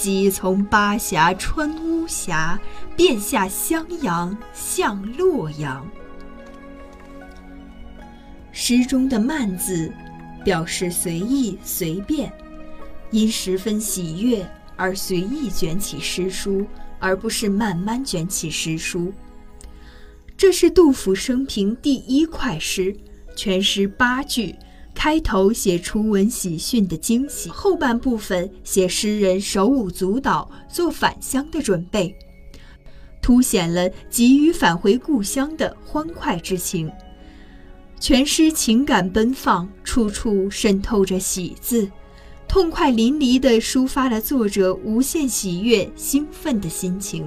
即从巴峡穿巫峡，便下襄阳向洛阳。诗中的“慢”字，表示随意随便，因十分喜悦而随意卷起诗书，而不是慢慢卷起诗书。这是杜甫生平第一块诗，全诗八句。开头写初闻喜讯的惊喜，后半部分写诗人手舞足蹈做返乡的准备，凸显了急于返回故乡的欢快之情。全诗情感奔放，处处渗透着喜字，痛快淋漓地抒发了作者无限喜悦、兴奋的心情。